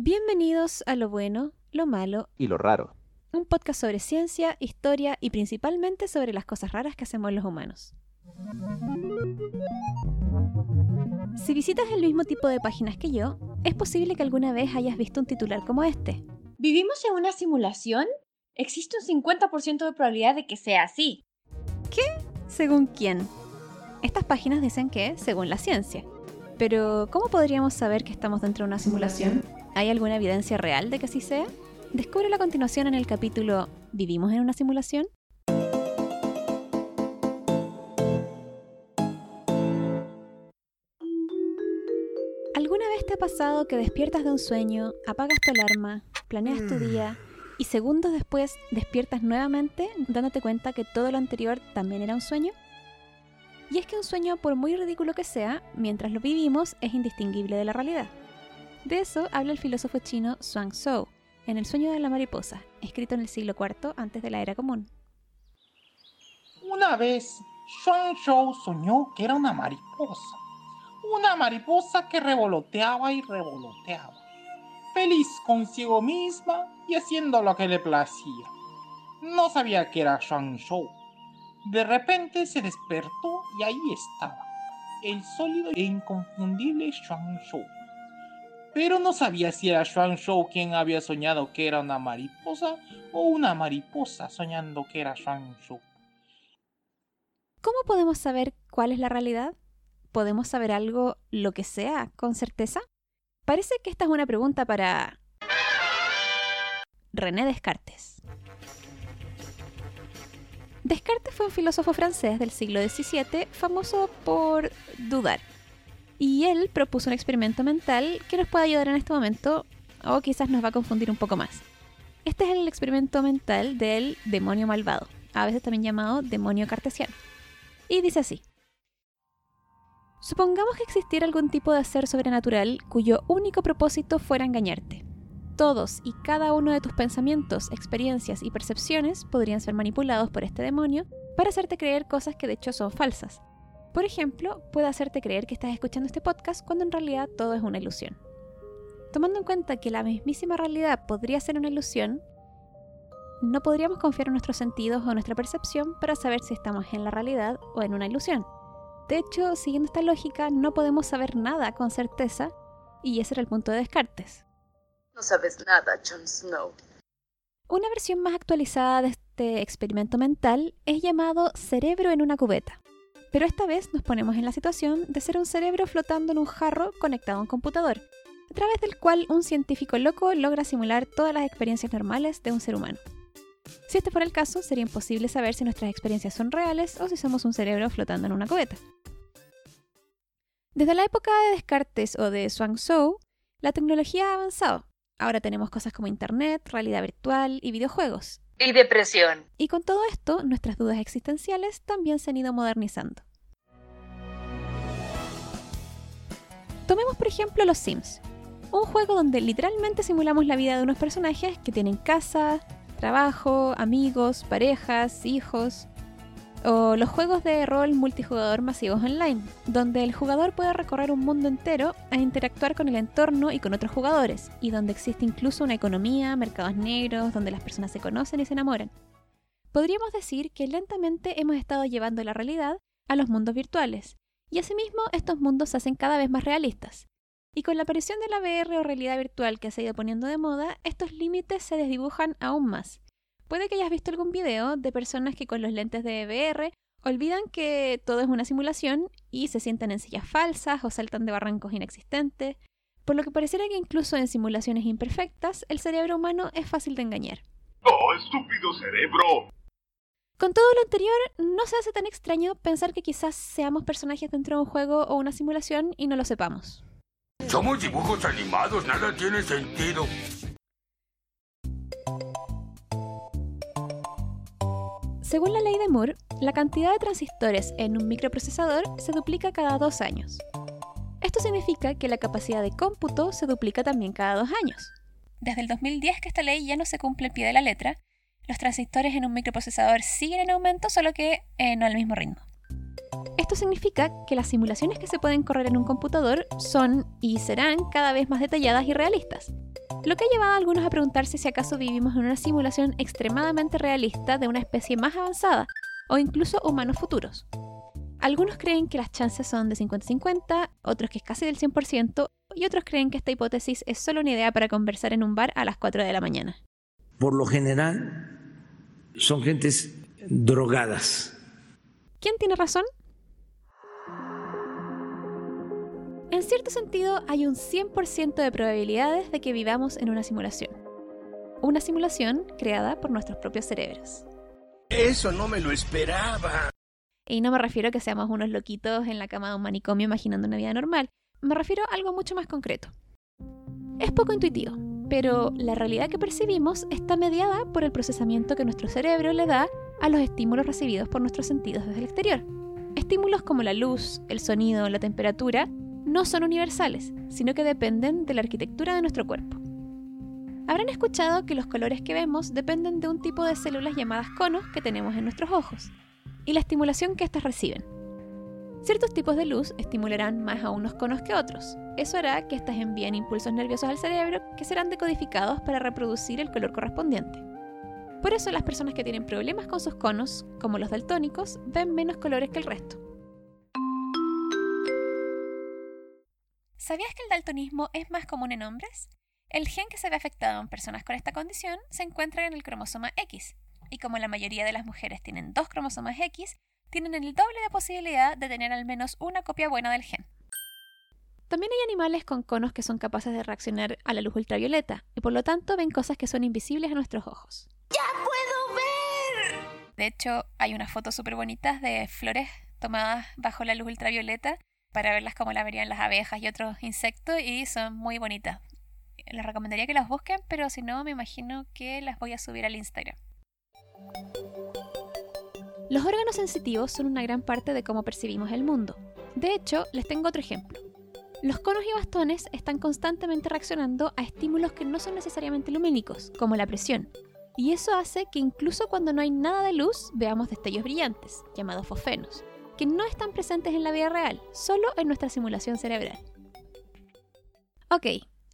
Bienvenidos a Lo Bueno, Lo Malo, Y lo raro. un podcast sobre ciencia, historia y principalmente sobre las cosas raras que hacemos los humanos. Si visitas el mismo tipo de páginas que yo, es posible que alguna vez hayas visto un titular como este. ¿Vivimos en una simulación? Existe un 50% de probabilidad de que sea así. ¿Según quién? Estas páginas dicen que, según la ciencia. Pero, ¿cómo podríamos saber que estamos dentro de una simulación? ¿Hay alguna evidencia real de que así sea? Descúbrelo a continuación en el capítulo ¿Vivimos en una simulación? ¿Alguna vez te ha pasado que despiertas de un sueño, apagas tu alarma, planeas tu día y segundos después despiertas nuevamente dándote cuenta que todo lo anterior también era un sueño? Y es que un sueño, por muy ridículo que sea, mientras lo vivimos es indistinguible de la realidad. De eso habla el filósofo chino Zhuang Zhou en El sueño de la mariposa, escrito en el siglo IV antes de la era común. Una vez, Xuan Shou soñó que era una mariposa. Una mariposa que revoloteaba y revoloteaba. Feliz consigo misma y haciendo lo que le placía. No sabía que era Xuan Shou. De repente se despertó y ahí estaba. El sólido e inconfundible Xuan Shou. Pero no sabía si era Xuan Shou quien había soñado que era una mariposa o una mariposa soñando que era Xuan Shou. ¿Cómo podemos saber cuál es la realidad? ¿Podemos saber algo, lo que sea, con certeza? Parece que esta es una pregunta para... René Descartes. Descartes fue un filósofo francés del siglo XVII famoso por dudar. Y él propuso un experimento mental que nos puede ayudar en este momento o quizás nos va a confundir un poco más. Este es el experimento mental del demonio malvado, a veces también llamado demonio cartesiano. Y dice así. Supongamos que existiera algún tipo de ser sobrenatural cuyo único propósito fuera engañarte. Todos y cada uno de tus pensamientos, experiencias y percepciones podrían ser manipulados por este demonio para hacerte creer cosas que de hecho son falsas. Por ejemplo, puede hacerte creer que estás escuchando este podcast cuando en realidad todo es una ilusión. Tomando en cuenta que la mismísima realidad podría ser una ilusión, no podríamos confiar en nuestros sentidos o nuestra percepción para saber si estamos en la realidad o en una ilusión. De hecho, siguiendo esta lógica, no podemos saber nada con certeza, y ese era el punto de Descartes. No sabes nada, Jon Snow. Una versión más actualizada de este experimento mental es llamado cerebro en una cubeta. Pero esta vez nos ponemos en la situación de ser un cerebro flotando en un jarro conectado a un computador, a través del cual un científico loco logra simular todas las experiencias normales de un ser humano. Si este fuera el caso, sería imposible saber si nuestras experiencias son reales o si somos un cerebro flotando en una cubeta. Desde la época de Descartes o de Zhuang Zhou, la tecnología ha avanzado. Ahora tenemos cosas como Internet, realidad virtual y videojuegos. Y depresión. Y con todo esto, nuestras dudas existenciales también se han ido modernizando. Tomemos por ejemplo Los Sims, un juego donde literalmente simulamos la vida de unos personajes que tienen casa, trabajo, amigos, parejas, hijos, o los juegos de rol multijugador masivos online, donde el jugador puede recorrer un mundo entero a interactuar con el entorno y con otros jugadores, y donde existe incluso una economía, mercados negros, donde las personas se conocen y se enamoran. Podríamos decir que lentamente hemos estado llevando la realidad a los mundos virtuales, y asimismo estos mundos se hacen cada vez más realistas. Y con la aparición de la VR o realidad virtual que ha ido poniendo de moda, estos límites se desdibujan aún más. Puede que hayas visto algún video de personas que con los lentes de VR olvidan que todo es una simulación y se sientan en sillas falsas o saltan de barrancos inexistentes, por lo que pareciera que incluso en simulaciones imperfectas el cerebro humano es fácil de engañar. ¡Oh, estúpido cerebro! Con todo lo anterior, no se hace tan extraño pensar que quizás seamos personajes dentro de un juego o una simulación y no lo sepamos. Somos dibujos animados, nada tiene sentido. Según la ley de Moore, la cantidad de transistores en un microprocesador se duplica cada dos años. Esto significa que la capacidad de cómputo se duplica también cada dos años. Desde el 2010 que esta ley ya no se cumple al pie de la letra, los transistores en un microprocesador siguen en aumento, solo que eh, no al mismo ritmo. Esto significa que las simulaciones que se pueden correr en un computador son y serán cada vez más detalladas y realistas. Lo que ha llevado a algunos a preguntarse si acaso vivimos en una simulación extremadamente realista de una especie más avanzada, o incluso humanos futuros. Algunos creen que las chances son de 50-50, otros que es casi del 100%, y otros creen que esta hipótesis es solo una idea para conversar en un bar a las 4 de la mañana. Por lo general, son gentes drogadas. ¿Quién tiene razón? En cierto sentido, hay un 100% de probabilidades de que vivamos en una simulación. Una simulación creada por nuestros propios cerebros. Eso no me lo esperaba. Y no me refiero a que seamos unos loquitos en la cama de un manicomio imaginando una vida normal. Me refiero a algo mucho más concreto. Es poco intuitivo, pero la realidad que percibimos está mediada por el procesamiento que nuestro cerebro le da a los estímulos recibidos por nuestros sentidos desde el exterior. Estímulos como la luz, el sonido, la temperatura no son universales, sino que dependen de la arquitectura de nuestro cuerpo. Habrán escuchado que los colores que vemos dependen de un tipo de células llamadas conos que tenemos en nuestros ojos y la estimulación que éstas reciben. Ciertos tipos de luz estimularán más a unos conos que otros. Eso hará que éstas envíen impulsos nerviosos al cerebro que serán decodificados para reproducir el color correspondiente. Por eso las personas que tienen problemas con sus conos, como los daltónicos, ven menos colores que el resto. ¿Sabías que el daltonismo es más común en hombres? El gen que se ve afectado en personas con esta condición se encuentra en el cromosoma X, y como la mayoría de las mujeres tienen dos cromosomas X, tienen el doble de posibilidad de tener al menos una copia buena del gen. También hay animales con conos que son capaces de reaccionar a la luz ultravioleta y por lo tanto ven cosas que son invisibles a nuestros ojos. ¡Ya puedo ver! De hecho, hay unas fotos súper bonitas de flores tomadas bajo la luz ultravioleta para verlas como la verían las abejas y otros insectos y son muy bonitas. Les recomendaría que las busquen, pero si no, me imagino que las voy a subir al Instagram. Los órganos sensitivos son una gran parte de cómo percibimos el mundo. De hecho, les tengo otro ejemplo. Los conos y bastones están constantemente reaccionando a estímulos que no son necesariamente lumínicos, como la presión. Y eso hace que incluso cuando no hay nada de luz, veamos destellos brillantes, llamados fosfenos, que no están presentes en la vida real, solo en nuestra simulación cerebral. Ok,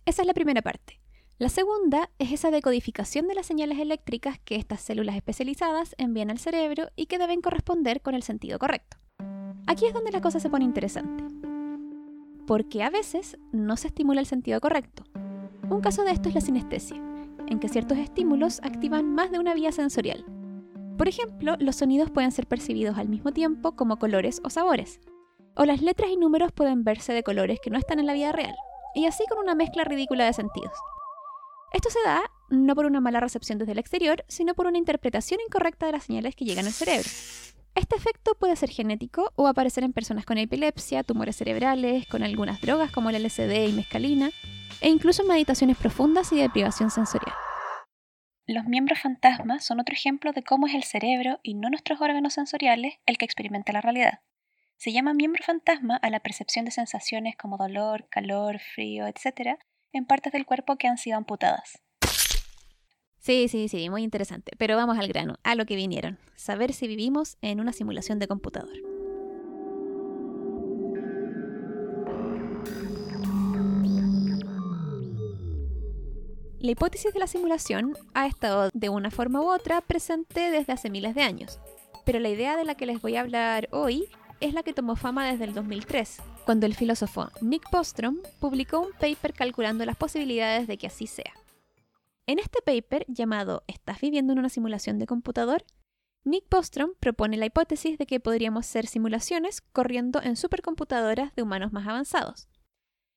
esa es la primera parte. La segunda es esa decodificación de las señales eléctricas que estas células especializadas envían al cerebro y que deben corresponder con el sentido correcto. Aquí es donde la cosa se pone interesante. Porque a veces no se estimula el sentido correcto. Un caso de esto es la sinestesia, en que ciertos estímulos activan más de una vía sensorial. Por ejemplo, los sonidos pueden ser percibidos al mismo tiempo como colores o sabores. O las letras y números pueden verse de colores que no están en la vida real. Y así con una mezcla ridícula de sentidos. Esto se da no por una mala recepción desde el exterior, sino por una interpretación incorrecta de las señales que llegan al cerebro. Este efecto puede ser genético o aparecer en personas con epilepsia, tumores cerebrales, con algunas drogas como el LSD y mescalina, e incluso en meditaciones profundas y de privación sensorial. Los miembros fantasmas son otro ejemplo de cómo es el cerebro y no nuestros órganos sensoriales el que experimenta la realidad. Se llama miembro fantasma a la percepción de sensaciones como dolor, calor, frío, etc., en partes del cuerpo que han sido amputadas. Sí, sí, sí, muy interesante. Pero vamos al grano, a lo que vinieron. Saber si vivimos en una simulación de computador. La hipótesis de la simulación ha estado de una forma u otra presente desde hace miles de años, pero la idea de la que les voy a hablar hoy es la que tomó fama desde el 2003, cuando el filósofo Nick Bostrom publicó un paper calculando las posibilidades de que así sea. En este paper, llamado ¿Estás viviendo en una simulación de computador?, Nick Bostrom propone la hipótesis de que podríamos ser simulaciones corriendo en supercomputadoras de humanos más avanzados.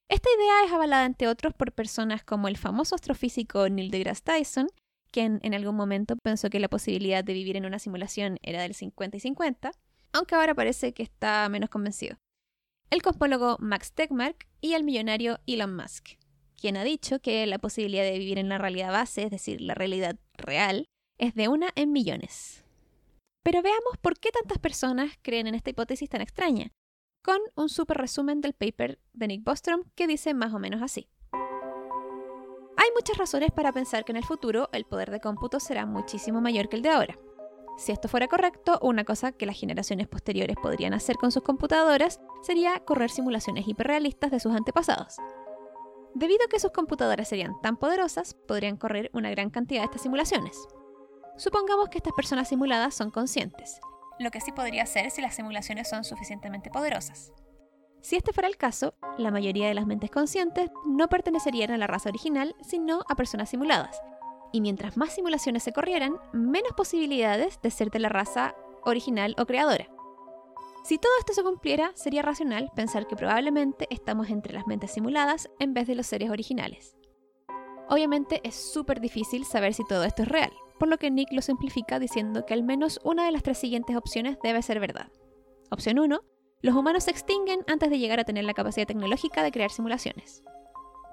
Esta idea es avalada, entre otros, por personas como el famoso astrofísico Neil deGrasse Tyson, quien en algún momento pensó que la posibilidad de vivir en una simulación era del 50 y 50, aunque ahora parece que está menos convencido el cosmólogo Max Tegmark y el millonario Elon Musk, quien ha dicho que la posibilidad de vivir en la realidad base, es decir, la realidad real, es de una en millones. Pero veamos por qué tantas personas creen en esta hipótesis tan extraña, con un super resumen del paper de Nick Bostrom que dice más o menos así. Hay muchas razones para pensar que en el futuro el poder de cómputo será muchísimo mayor que el de ahora. Si esto fuera correcto, una cosa que las generaciones posteriores podrían hacer con sus computadoras sería correr simulaciones hiperrealistas de sus antepasados. Debido a que sus computadoras serían tan poderosas, podrían correr una gran cantidad de estas simulaciones. Supongamos que estas personas simuladas son conscientes, lo que sí podría ser si las simulaciones son suficientemente poderosas. Si este fuera el caso, la mayoría de las mentes conscientes no pertenecerían a la raza original, sino a personas simuladas. Y mientras más simulaciones se corrieran, menos posibilidades de ser de la raza original o creadora. Si todo esto se cumpliera, sería racional pensar que probablemente estamos entre las mentes simuladas en vez de los seres originales. Obviamente es súper difícil saber si todo esto es real, por lo que Nick lo simplifica diciendo que al menos una de las tres siguientes opciones debe ser verdad. Opción 1. Los humanos se extinguen antes de llegar a tener la capacidad tecnológica de crear simulaciones.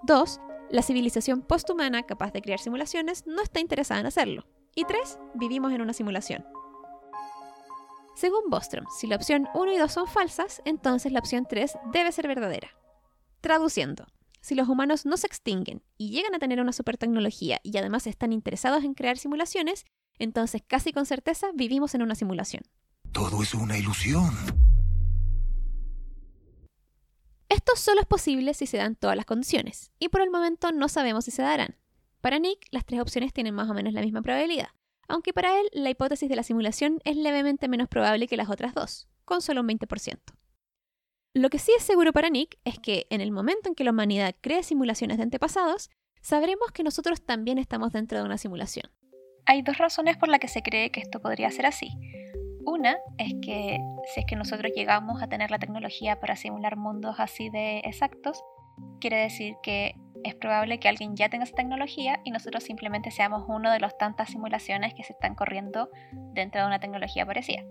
2. La civilización posthumana capaz de crear simulaciones no está interesada en hacerlo. Y 3. Vivimos en una simulación. Según Bostrom, si la opción 1 y 2 son falsas, entonces la opción 3 debe ser verdadera. Traduciendo, si los humanos no se extinguen y llegan a tener una supertecnología y además están interesados en crear simulaciones, entonces casi con certeza vivimos en una simulación. Todo es una ilusión. Esto solo es posible si se dan todas las condiciones, y por el momento no sabemos si se darán. Para Nick, las tres opciones tienen más o menos la misma probabilidad, aunque para él la hipótesis de la simulación es levemente menos probable que las otras dos, con solo un 20%. Lo que sí es seguro para Nick es que en el momento en que la humanidad cree simulaciones de antepasados, sabremos que nosotros también estamos dentro de una simulación. Hay dos razones por las que se cree que esto podría ser así. Una es que si es que nosotros llegamos a tener la tecnología para simular mundos así de exactos, quiere decir que es probable que alguien ya tenga esa tecnología y nosotros simplemente seamos uno de las tantas simulaciones que se están corriendo dentro de una tecnología parecida.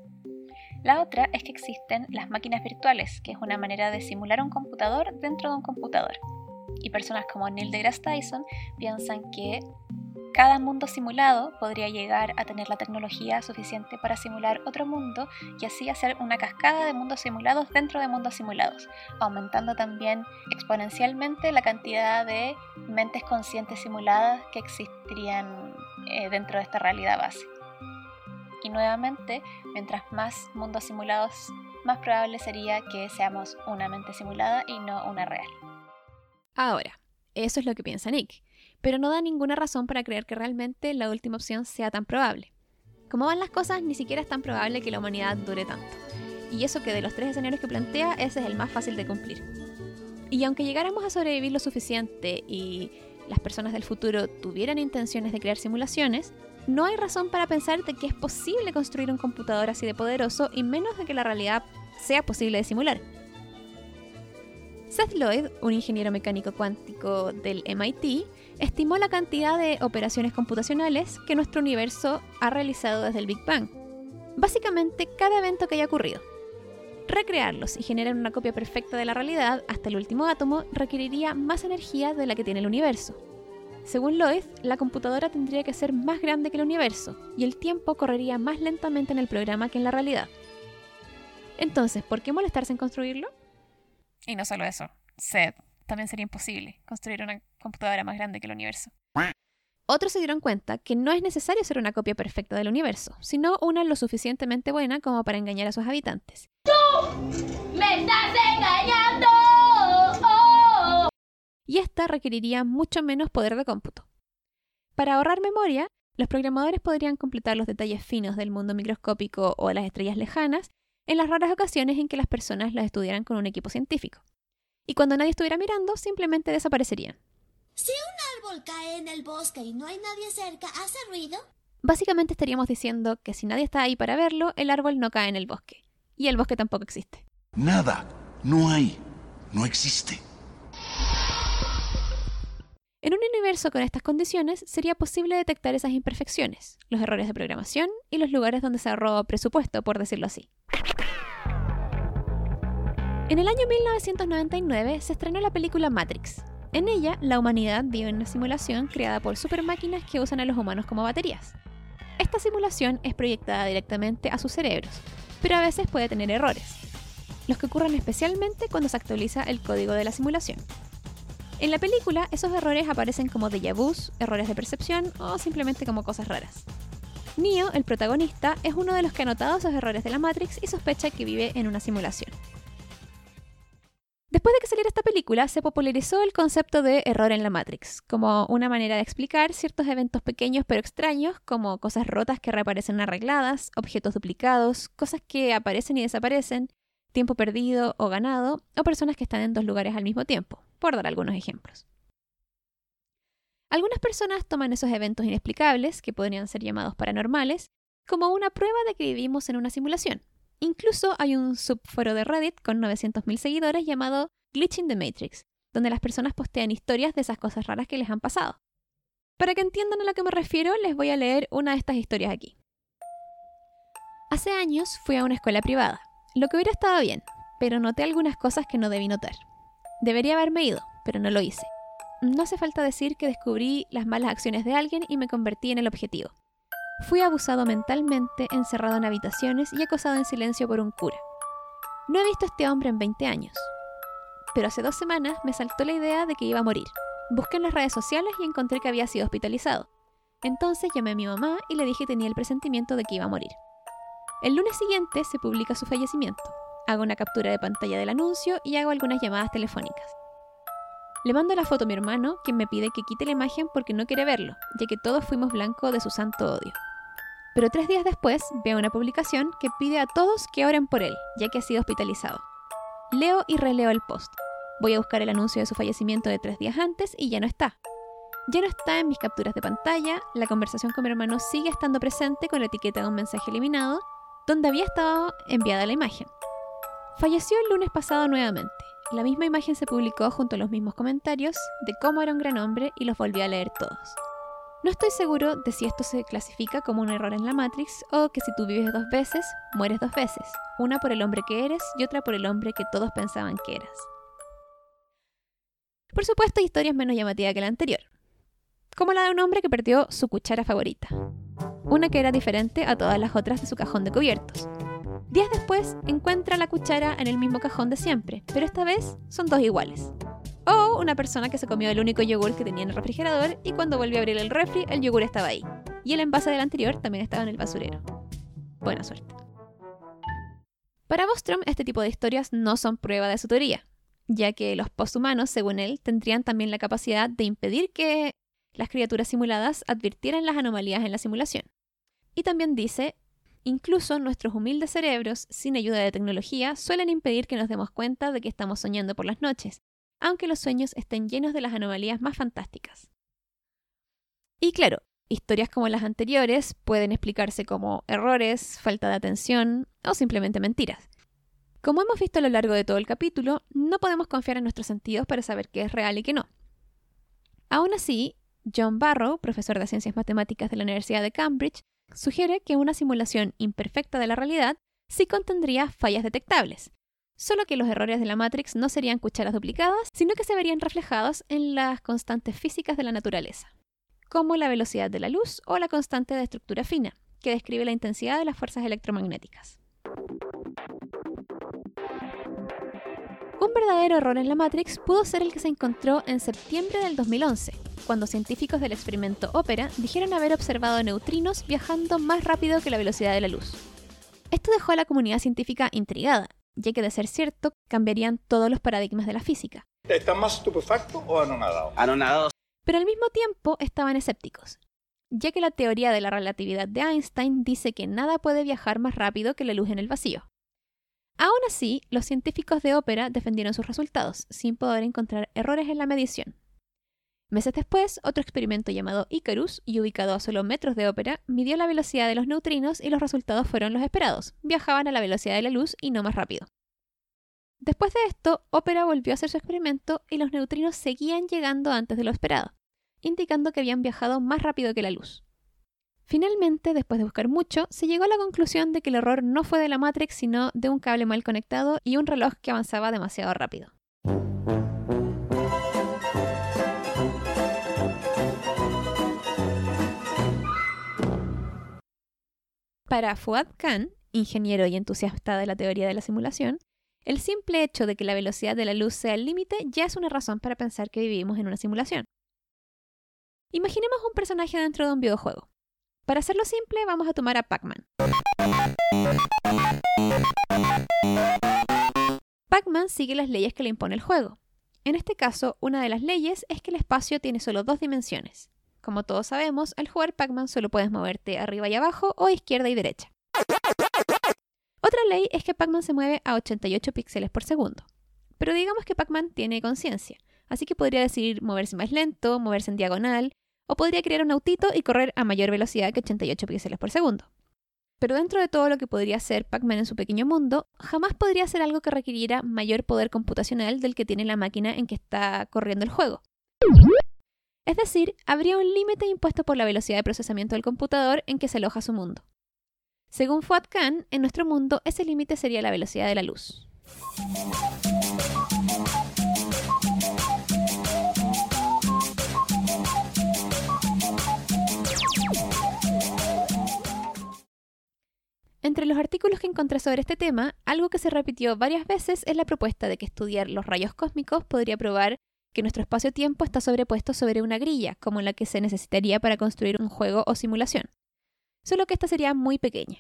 La otra es que existen las máquinas virtuales, que es una manera de simular un computador dentro de un computador. Y personas como Neil deGrasse Tyson piensan que cada mundo simulado podría llegar a tener la tecnología suficiente para simular otro mundo y así hacer una cascada de mundos simulados dentro de mundos simulados, aumentando también exponencialmente la cantidad de mentes conscientes simuladas que existirían eh, dentro de esta realidad base. Y nuevamente, mientras más mundos simulados, más probable sería que seamos una mente simulada y no una real. Ahora, eso es lo que piensa Nick pero no da ninguna razón para creer que realmente la última opción sea tan probable. Como van las cosas, ni siquiera es tan probable que la humanidad dure tanto. Y eso que de los tres escenarios que plantea, ese es el más fácil de cumplir. Y aunque llegáramos a sobrevivir lo suficiente y las personas del futuro tuvieran intenciones de crear simulaciones, no hay razón para pensar de que es posible construir un computador así de poderoso y menos de que la realidad sea posible de simular. Seth Lloyd, un ingeniero mecánico cuántico del MIT, estimó la cantidad de operaciones computacionales que nuestro universo ha realizado desde el Big Bang. Básicamente cada evento que haya ocurrido. Recrearlos y generar una copia perfecta de la realidad hasta el último átomo requeriría más energía de la que tiene el universo. Según Lloyd, la computadora tendría que ser más grande que el universo y el tiempo correría más lentamente en el programa que en la realidad. Entonces, ¿por qué molestarse en construirlo? Y no solo eso, Seth también sería imposible construir una computadora más grande que el universo. Otros se dieron cuenta que no es necesario ser una copia perfecta del universo, sino una lo suficientemente buena como para engañar a sus habitantes. ¡Tú me estás engañando! Y esta requeriría mucho menos poder de cómputo. Para ahorrar memoria, los programadores podrían completar los detalles finos del mundo microscópico o de las estrellas lejanas en las raras ocasiones en que las personas las estudiaran con un equipo científico y cuando nadie estuviera mirando, simplemente desaparecerían. Si un árbol cae en el bosque y no hay nadie cerca, ¿hace ruido? Básicamente estaríamos diciendo que si nadie está ahí para verlo, el árbol no cae en el bosque. Y el bosque tampoco existe. Nada. No hay. No existe. En un universo con estas condiciones sería posible detectar esas imperfecciones, los errores de programación y los lugares donde se ahorró presupuesto, por decirlo así. En el año 1999 se estrenó la película Matrix. En ella, la humanidad vive en una simulación creada por supermáquinas que usan a los humanos como baterías. Esta simulación es proyectada directamente a sus cerebros, pero a veces puede tener errores, los que ocurren especialmente cuando se actualiza el código de la simulación. En la película, esos errores aparecen como déjà vus, errores de percepción o simplemente como cosas raras. Neo, el protagonista, es uno de los que ha notado esos errores de la Matrix y sospecha que vive en una simulación. Después de que saliera esta película, se popularizó el concepto de error en la Matrix, como una manera de explicar ciertos eventos pequeños pero extraños, como cosas rotas que reaparecen arregladas, objetos duplicados, cosas que aparecen y desaparecen, tiempo perdido o ganado, o personas que están en dos lugares al mismo tiempo, por dar algunos ejemplos. Algunas personas toman esos eventos inexplicables, que podrían ser llamados paranormales, como una prueba de que vivimos en una simulación. Incluso hay un subforo de Reddit con 900.000 seguidores llamado Glitching the Matrix, donde las personas postean historias de esas cosas raras que les han pasado. Para que entiendan a lo que me refiero, les voy a leer una de estas historias aquí. Hace años fui a una escuela privada, lo que hubiera estado bien, pero noté algunas cosas que no debí notar. Debería haberme ido, pero no lo hice. No hace falta decir que descubrí las malas acciones de alguien y me convertí en el objetivo. Fui abusado mentalmente, encerrado en habitaciones y acosado en silencio por un cura. No he visto a este hombre en 20 años. Pero hace dos semanas me saltó la idea de que iba a morir. Busqué en las redes sociales y encontré que había sido hospitalizado. Entonces llamé a mi mamá y le dije que tenía el presentimiento de que iba a morir. El lunes siguiente se publica su fallecimiento. Hago una captura de pantalla del anuncio y hago algunas llamadas telefónicas. Le mando la foto a mi hermano, quien me pide que quite la imagen porque no quiere verlo, ya que todos fuimos blanco de su santo odio. Pero tres días después veo una publicación que pide a todos que oren por él, ya que ha sido hospitalizado. Leo y releo el post. Voy a buscar el anuncio de su fallecimiento de tres días antes y ya no está. Ya no está en mis capturas de pantalla, la conversación con mi hermano sigue estando presente con la etiqueta de un mensaje eliminado donde había estado enviada la imagen. Falleció el lunes pasado nuevamente. La misma imagen se publicó junto a los mismos comentarios de cómo era un gran hombre y los volví a leer todos. No estoy seguro de si esto se clasifica como un error en la Matrix o que si tú vives dos veces, mueres dos veces, una por el hombre que eres y otra por el hombre que todos pensaban que eras. Por supuesto, hay historias menos llamativas que la anterior, como la de un hombre que perdió su cuchara favorita, una que era diferente a todas las otras de su cajón de cubiertos. Días después encuentra la cuchara en el mismo cajón de siempre, pero esta vez son dos iguales. O una persona que se comió el único yogur que tenía en el refrigerador y cuando volvió a abrir el refri el yogur estaba ahí. Y el envase del anterior también estaba en el basurero. Buena suerte. Para Bostrom, este tipo de historias no son prueba de su teoría, ya que los posthumanos, según él, tendrían también la capacidad de impedir que las criaturas simuladas advirtieran las anomalías en la simulación. Y también dice, incluso nuestros humildes cerebros, sin ayuda de tecnología, suelen impedir que nos demos cuenta de que estamos soñando por las noches, aunque los sueños estén llenos de las anomalías más fantásticas. Y claro, historias como las anteriores pueden explicarse como errores, falta de atención o simplemente mentiras. Como hemos visto a lo largo de todo el capítulo, no podemos confiar en nuestros sentidos para saber qué es real y qué no. Aún así, John Barrow, profesor de Ciencias Matemáticas de la Universidad de Cambridge, sugiere que una simulación imperfecta de la realidad sí contendría fallas detectables, solo que los errores de la Matrix no serían cucharas duplicadas, sino que se verían reflejados en las constantes físicas de la naturaleza, como la velocidad de la luz o la constante de estructura fina, que describe la intensidad de las fuerzas electromagnéticas. Un verdadero error en la Matrix pudo ser el que se encontró en septiembre del 2011, cuando científicos del experimento Opera dijeron haber observado neutrinos viajando más rápido que la velocidad de la luz. Esto dejó a la comunidad científica intrigada, ya que de ser cierto, cambiarían todos los paradigmas de la física. ¿Están más estupefactos o anonadados? Anonadados. Pero al mismo tiempo estaban escépticos, ya que la teoría de la relatividad de Einstein dice que nada puede viajar más rápido que la luz en el vacío. Aún así, los científicos de ópera defendieron sus resultados, sin poder encontrar errores en la medición. Meses después, otro experimento llamado Icarus, y ubicado a solo metros de ópera, midió la velocidad de los neutrinos y los resultados fueron los esperados. Viajaban a la velocidad de la luz y no más rápido. Después de esto, Ópera volvió a hacer su experimento y los neutrinos seguían llegando antes de lo esperado, indicando que habían viajado más rápido que la luz. Finalmente, después de buscar mucho, se llegó a la conclusión de que el error no fue de la Matrix, sino de un cable mal conectado y un reloj que avanzaba demasiado rápido. Para Fuad Khan, ingeniero y entusiasta de la teoría de la simulación, el simple hecho de que la velocidad de la luz sea el límite ya es una razón para pensar que vivimos en una simulación. Imaginemos un personaje dentro de un videojuego. Para hacerlo simple, vamos a tomar a Pac-Man. Pac-Man sigue las leyes que le impone el juego. En este caso, una de las leyes es que el espacio tiene solo dos dimensiones. Como todos sabemos, al jugar Pac-Man solo puedes moverte arriba y abajo o izquierda y derecha. Otra ley es que Pac-Man se mueve a 88 píxeles por segundo. Pero digamos que Pac-Man tiene conciencia, así que podría decidir moverse más lento, moverse en diagonal, o podría crear un autito y correr a mayor velocidad que 88 píxeles por segundo. Pero dentro de todo lo que podría hacer Pac-Man en su pequeño mundo, jamás podría hacer algo que requiriera mayor poder computacional del que tiene la máquina en que está corriendo el juego. Es decir, habría un límite impuesto por la velocidad de procesamiento del computador en que se aloja su mundo. Según Fuad Khan, en nuestro mundo ese límite sería la velocidad de la luz. Entre los artículos que encontré sobre este tema, algo que se repitió varias veces es la propuesta de que estudiar los rayos cósmicos podría probar que nuestro espacio-tiempo está sobrepuesto sobre una grilla, como la que se necesitaría para construir un juego o simulación. Solo que esta sería muy pequeña.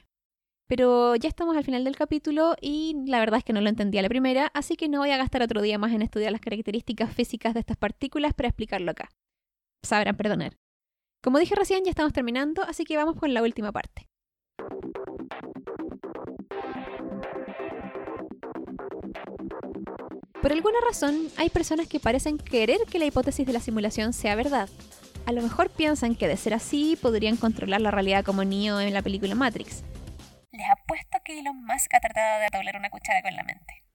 Pero ya estamos al final del capítulo y la verdad es que no lo entendí a la primera, así que no voy a gastar otro día más en estudiar las características físicas de estas partículas para explicarlo acá. Sabrán perdonar. Como dije recién, ya estamos terminando, así que vamos con la última parte. Por alguna razón, hay personas que parecen querer que la hipótesis de la simulación sea verdad. A lo mejor piensan que de ser así podrían controlar la realidad como Neo en la película Matrix. Les apuesto que Elon Musk ha tratado de doblar una cuchara con la mente.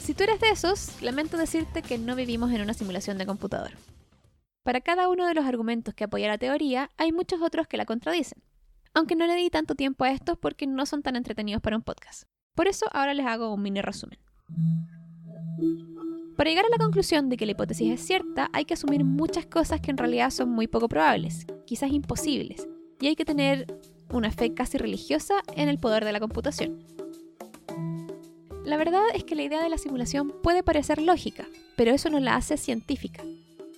Si tú eres de esos, lamento decirte que no vivimos en una simulación de computador. Para cada uno de los argumentos que apoya la teoría, hay muchos otros que la contradicen. Aunque no le di tanto tiempo a estos porque no son tan entretenidos para un podcast. Por eso ahora les hago un mini resumen. Para llegar a la conclusión de que la hipótesis es cierta, hay que asumir muchas cosas que en realidad son muy poco probables, quizás imposibles, y hay que tener una fe casi religiosa en el poder de la computación. La verdad es que la idea de la simulación puede parecer lógica, pero eso no la hace científica.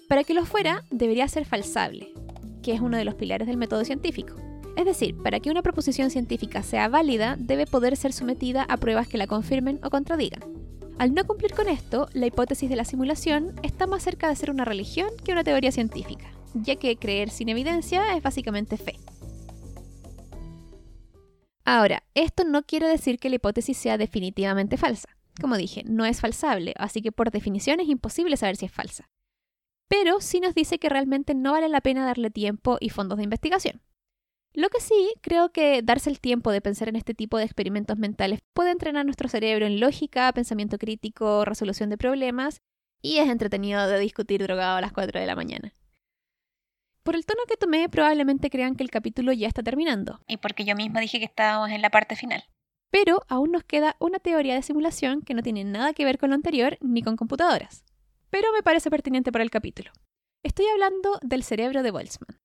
Para que lo fuera, debería ser falsable, que es uno de los pilares del método científico. Es decir, para que una proposición científica sea válida, debe poder ser sometida a pruebas que la confirmen o contradigan. Al no cumplir con esto, la hipótesis de la simulación está más cerca de ser una religión que una teoría científica, ya que creer sin evidencia es básicamente fe. Ahora, esto no quiere decir que la hipótesis sea definitivamente falsa. Como dije, no es falsable, así que por definición es imposible saber si es falsa. Pero sí nos dice que realmente no vale la pena darle tiempo y fondos de investigación. Lo que sí, creo que darse el tiempo de pensar en este tipo de experimentos mentales puede entrenar nuestro cerebro en lógica, pensamiento crítico, resolución de problemas, y es entretenido de discutir drogado a las 4 de la mañana. Por el tono que tomé, probablemente crean que el capítulo ya está terminando. Y porque yo misma dije que estábamos en la parte final. Pero aún nos queda una teoría de simulación que no tiene nada que ver con lo anterior ni con computadoras. Pero me parece pertinente para el capítulo. Estoy hablando del cerebro de Boltzmann.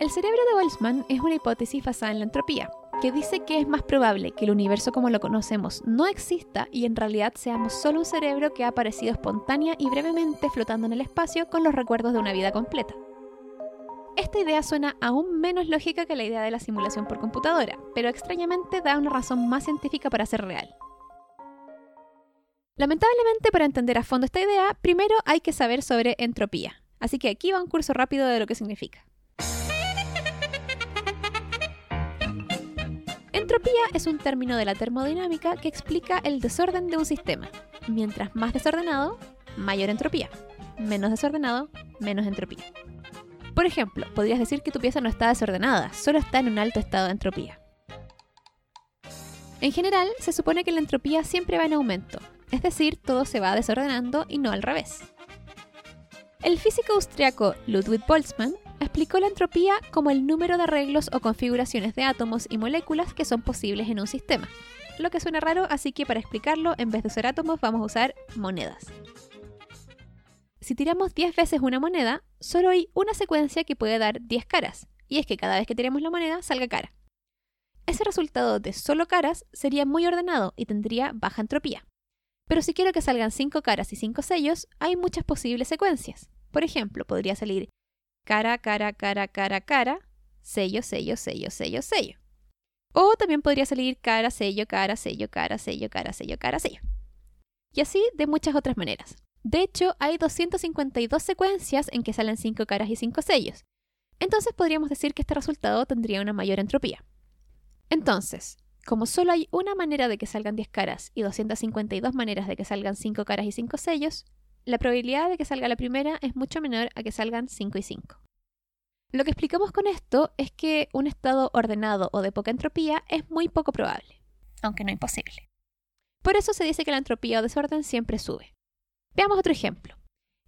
El cerebro de Boltzmann es una hipótesis basada en la entropía, que dice que es más probable que el universo como lo conocemos no exista y en realidad seamos solo un cerebro que ha aparecido espontánea y brevemente flotando en el espacio con los recuerdos de una vida completa. Esta idea suena aún menos lógica que la idea de la simulación por computadora, pero extrañamente da una razón más científica para ser real. Lamentablemente, para entender a fondo esta idea, primero hay que saber sobre entropía, así que aquí va un curso rápido de lo que significa. Entropía es un término de la termodinámica que explica el desorden de un sistema. Mientras más desordenado, mayor entropía. Menos desordenado, menos entropía. Por ejemplo, podrías decir que tu pieza no está desordenada, solo está en un alto estado de entropía. En general, se supone que la entropía siempre va en aumento, es decir, todo se va desordenando y no al revés. El físico austriaco Ludwig Boltzmann explicó la entropía como el número de arreglos o configuraciones de átomos y moléculas que son posibles en un sistema. Lo que suena raro, así que para explicarlo, en vez de usar átomos, vamos a usar monedas. Si tiramos 10 veces una moneda, solo hay una secuencia que puede dar 10 caras, y es que cada vez que tiremos la moneda salga cara. Ese resultado de solo caras sería muy ordenado y tendría baja entropía. Pero si quiero que salgan 5 caras y 5 sellos, hay muchas posibles secuencias. Por ejemplo, podría salir cara, cara, cara, cara, cara, sello, sello, sello, sello, sello. O también podría salir cara, sello, cara, sello, cara, sello, cara, sello, cara, sello. Y así de muchas otras maneras. De hecho, hay 252 secuencias en que salen 5 caras y 5 sellos. Entonces podríamos decir que este resultado tendría una mayor entropía. Entonces, como solo hay una manera de que salgan 10 caras y 252 maneras de que salgan 5 caras y 5 sellos, la probabilidad de que salga la primera es mucho menor a que salgan 5 y 5. Lo que explicamos con esto es que un estado ordenado o de poca entropía es muy poco probable, aunque no imposible. Por eso se dice que la entropía o desorden siempre sube. Veamos otro ejemplo.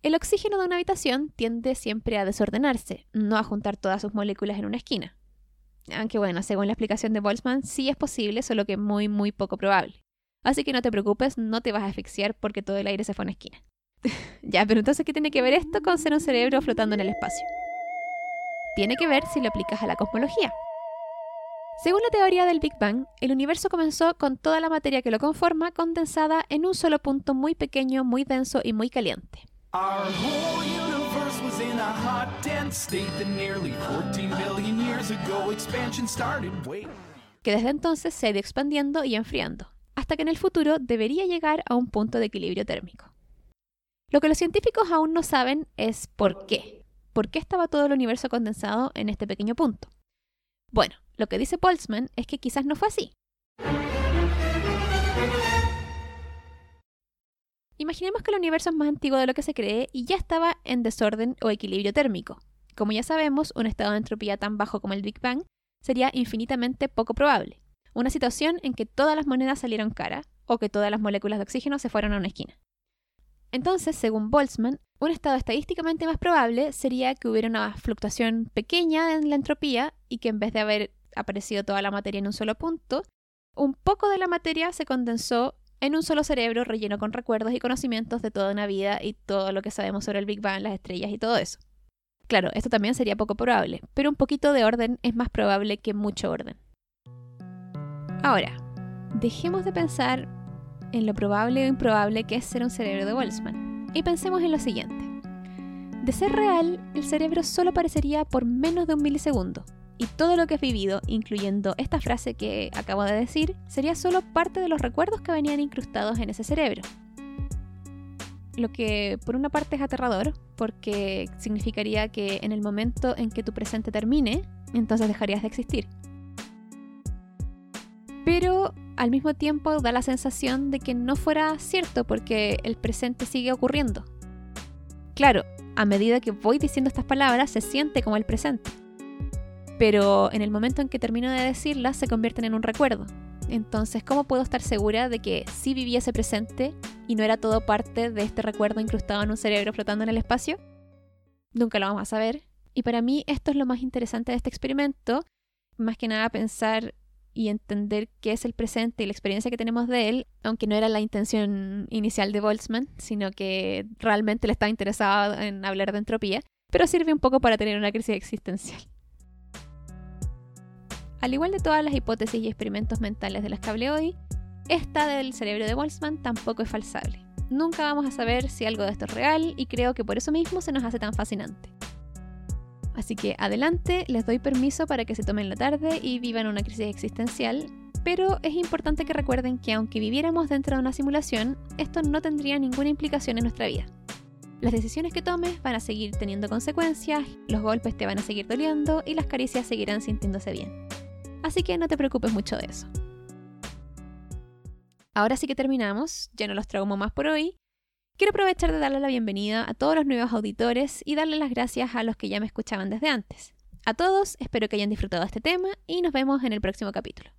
El oxígeno de una habitación tiende siempre a desordenarse, no a juntar todas sus moléculas en una esquina. Aunque bueno, según la explicación de Boltzmann, sí es posible, solo que muy, muy poco probable. Así que no te preocupes, no te vas a asfixiar porque todo el aire se fue a una esquina. ya, pero entonces, ¿qué tiene que ver esto con ser un cerebro flotando en el espacio? Tiene que ver si lo aplicas a la cosmología. Según la teoría del Big Bang, el universo comenzó con toda la materia que lo conforma condensada en un solo punto muy pequeño, muy denso y muy caliente. Que desde entonces se ha ido expandiendo y enfriando, hasta que en el futuro debería llegar a un punto de equilibrio térmico. Lo que los científicos aún no saben es por qué. ¿Por qué estaba todo el universo condensado en este pequeño punto? Bueno, lo que dice Boltzmann es que quizás no fue así. Imaginemos que el universo es más antiguo de lo que se cree y ya estaba en desorden o equilibrio térmico. Como ya sabemos, un estado de entropía tan bajo como el Big Bang sería infinitamente poco probable. Una situación en que todas las monedas salieron cara o que todas las moléculas de oxígeno se fueron a una esquina. Entonces, según Boltzmann, un estado estadísticamente más probable sería que hubiera una fluctuación pequeña en la entropía y que en vez de haber aparecido toda la materia en un solo punto, un poco de la materia se condensó en un solo cerebro relleno con recuerdos y conocimientos de toda una vida y todo lo que sabemos sobre el Big Bang, las estrellas y todo eso. Claro, esto también sería poco probable, pero un poquito de orden es más probable que mucho orden. Ahora, dejemos de pensar en lo probable o improbable que es ser un cerebro de Boltzmann y pensemos en lo siguiente. De ser real, el cerebro solo aparecería por menos de un milisegundo, y todo lo que has vivido, incluyendo esta frase que acabo de decir, sería solo parte de los recuerdos que venían incrustados en ese cerebro. Lo que por una parte es aterrador, porque significaría que en el momento en que tu presente termine, entonces dejarías de existir. Pero al mismo tiempo da la sensación de que no fuera cierto porque el presente sigue ocurriendo. Claro, a medida que voy diciendo estas palabras se siente como el presente pero en el momento en que termino de decirlas se convierten en un recuerdo. Entonces, ¿cómo puedo estar segura de que sí vivía ese presente y no era todo parte de este recuerdo incrustado en un cerebro flotando en el espacio? Nunca lo vamos a saber. Y para mí esto es lo más interesante de este experimento, más que nada pensar y entender qué es el presente y la experiencia que tenemos de él, aunque no era la intención inicial de Boltzmann, sino que realmente le estaba interesado en hablar de entropía, pero sirve un poco para tener una crisis existencial. Al igual de todas las hipótesis y experimentos mentales de las que hablé hoy, esta del cerebro de Boltzmann tampoco es falsable. Nunca vamos a saber si algo de esto es real y creo que por eso mismo se nos hace tan fascinante. Así que adelante, les doy permiso para que se tomen la tarde y vivan una crisis existencial, pero es importante que recuerden que aunque viviéramos dentro de una simulación, esto no tendría ninguna implicación en nuestra vida. Las decisiones que tomes van a seguir teniendo consecuencias, los golpes te van a seguir doliendo y las caricias seguirán sintiéndose bien así que no te preocupes mucho de eso. Ahora sí que terminamos, ya no los traumo más por hoy. Quiero aprovechar de darle la bienvenida a todos los nuevos auditores y darle las gracias a los que ya me escuchaban desde antes. A todos, espero que hayan disfrutado este tema y nos vemos en el próximo capítulo.